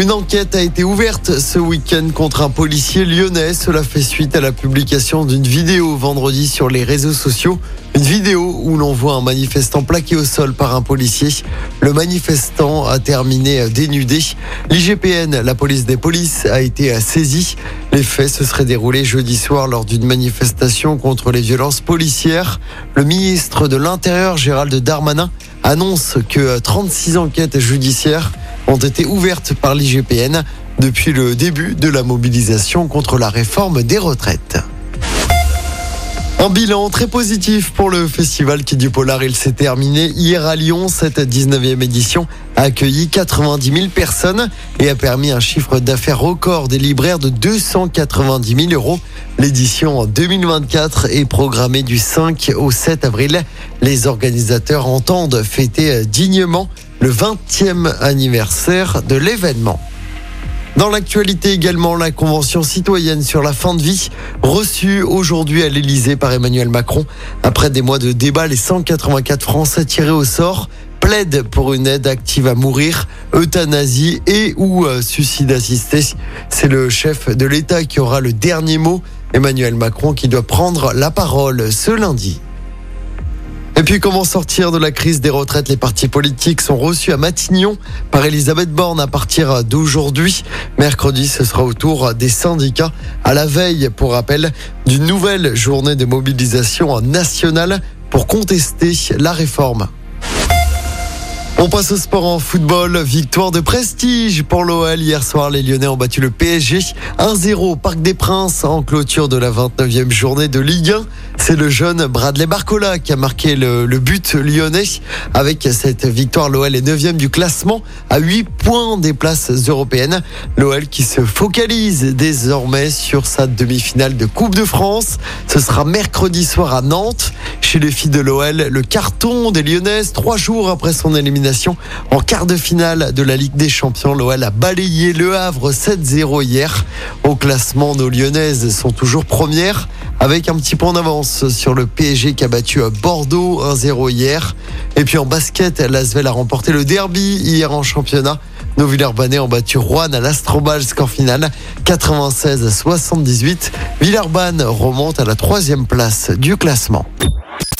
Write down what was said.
Une enquête a été ouverte ce week-end contre un policier lyonnais. Cela fait suite à la publication d'une vidéo vendredi sur les réseaux sociaux. Une vidéo où l'on voit un manifestant plaqué au sol par un policier. Le manifestant a terminé dénudé. L'IGPN, la police des polices, a été saisie. Les faits se seraient déroulés jeudi soir lors d'une manifestation contre les violences policières. Le ministre de l'Intérieur, Gérald Darmanin, annonce que 36 enquêtes judiciaires ont été ouvertes par l'IGPN depuis le début de la mobilisation contre la réforme des retraites. Un bilan très positif pour le festival qui du Polar. Il s'est terminé hier à Lyon. Cette 19e édition a accueilli 90 000 personnes et a permis un chiffre d'affaires record des libraires de 290 000 euros. L'édition 2024 est programmée du 5 au 7 avril. Les organisateurs entendent fêter dignement le 20e anniversaire de l'événement. Dans l'actualité également, la Convention citoyenne sur la fin de vie, reçue aujourd'hui à l'Elysée par Emmanuel Macron. Après des mois de débat, les 184 Français tirés au sort plaident pour une aide active à mourir, euthanasie et ou euh, suicide assisté. C'est le chef de l'État qui aura le dernier mot, Emmanuel Macron, qui doit prendre la parole ce lundi. Puis comment sortir de la crise des retraites? Les partis politiques sont reçus à Matignon par Elisabeth Borne à partir d'aujourd'hui. Mercredi, ce sera au tour des syndicats à la veille, pour rappel, d'une nouvelle journée de mobilisation nationale pour contester la réforme. On passe au sport en football. Victoire de prestige pour l'OL. Hier soir, les Lyonnais ont battu le PSG 1-0 au Parc des Princes en clôture de la 29e journée de Ligue 1. C'est le jeune Bradley Barcola qui a marqué le, but lyonnais. Avec cette victoire, l'OL est 9e du classement à 8 points des places européennes. L'OL qui se focalise désormais sur sa demi-finale de Coupe de France. Ce sera mercredi soir à Nantes. Chez les filles de l'OL, le carton des Lyonnaises, trois jours après son élimination en quart de finale de la Ligue des Champions. L'OL a balayé Le Havre 7-0 hier. Au classement, nos Lyonnaises sont toujours premières avec un petit point d'avance sur le PSG qui a battu Bordeaux 1-0 hier. Et puis en basket, l'Asvel a remporté le derby hier en championnat. Nos Villeurbanais ont battu Rouen à l'Astrobal, score final 96 à 78. Villeurbanne remonte à la troisième place du classement.